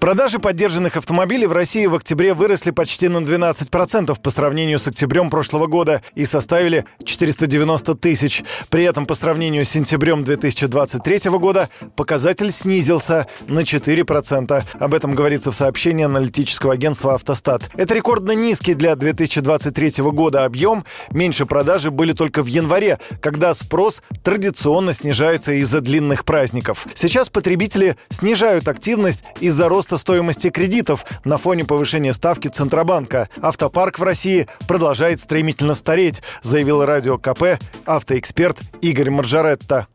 Продажи поддержанных автомобилей в России в октябре выросли почти на 12% по сравнению с октябрем прошлого года и составили 490 тысяч. При этом по сравнению с сентябрем 2023 года показатель снизился на 4%. Об этом говорится в сообщении аналитического агентства «Автостат». Это рекордно низкий для 2023 года объем. Меньше продажи были только в январе, когда спрос традиционно снижается из-за длинных праздников. Сейчас потребители снижают активность из-за роста роста стоимости кредитов на фоне повышения ставки Центробанка. Автопарк в России продолжает стремительно стареть, заявил радио КП автоэксперт Игорь Маржаретта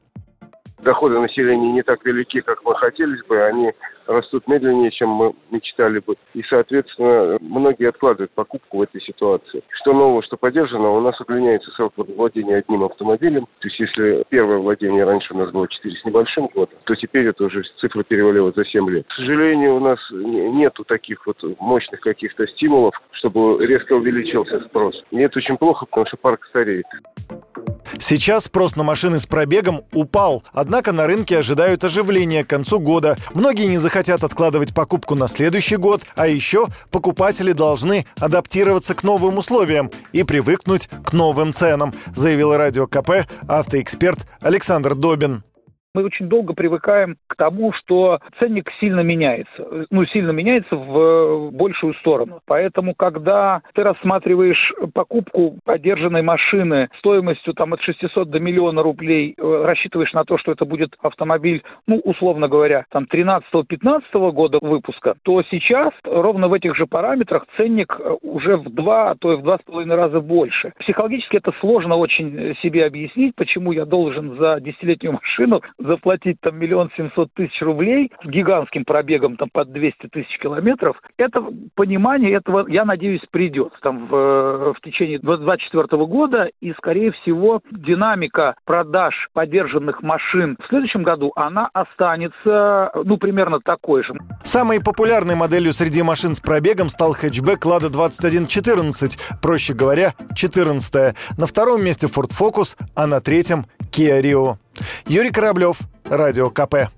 доходы населения не так велики, как мы хотелось бы, они растут медленнее, чем мы мечтали бы. И, соответственно, многие откладывают покупку в этой ситуации. Что нового, что поддержано, у нас удлиняется срок владения одним автомобилем. То есть, если первое владение раньше у нас было 4 с небольшим года, то теперь это уже цифра перевалила за 7 лет. К сожалению, у нас нету таких вот мощных каких-то стимулов, чтобы резко увеличился спрос. И это очень плохо, потому что парк стареет. Сейчас спрос на машины с пробегом упал, однако на рынке ожидают оживления к концу года. Многие не захотят откладывать покупку на следующий год, а еще покупатели должны адаптироваться к новым условиям и привыкнуть к новым ценам, заявил радио КП автоэксперт Александр Добин мы очень долго привыкаем к тому, что ценник сильно меняется. Ну, сильно меняется в большую сторону. Поэтому, когда ты рассматриваешь покупку поддержанной машины стоимостью там от 600 до миллиона рублей, э, рассчитываешь на то, что это будет автомобиль, ну, условно говоря, там 13-15 года выпуска, то сейчас ровно в этих же параметрах ценник э, уже в два, а то и в два с половиной раза больше. Психологически это сложно очень себе объяснить, почему я должен за десятилетнюю машину заплатить там миллион семьсот тысяч рублей с гигантским пробегом там под 200 тысяч километров, это понимание этого, я надеюсь, придет там в, в течение 2024 года и, скорее всего, динамика продаж подержанных машин в следующем году, она останется, ну, примерно такой же. Самой популярной моделью среди машин с пробегом стал хэтчбэк Lada 2114, проще говоря, 14 На втором месте Ford Focus, а на третьем Kia Rio. Юрий Кораблев, Радио КП.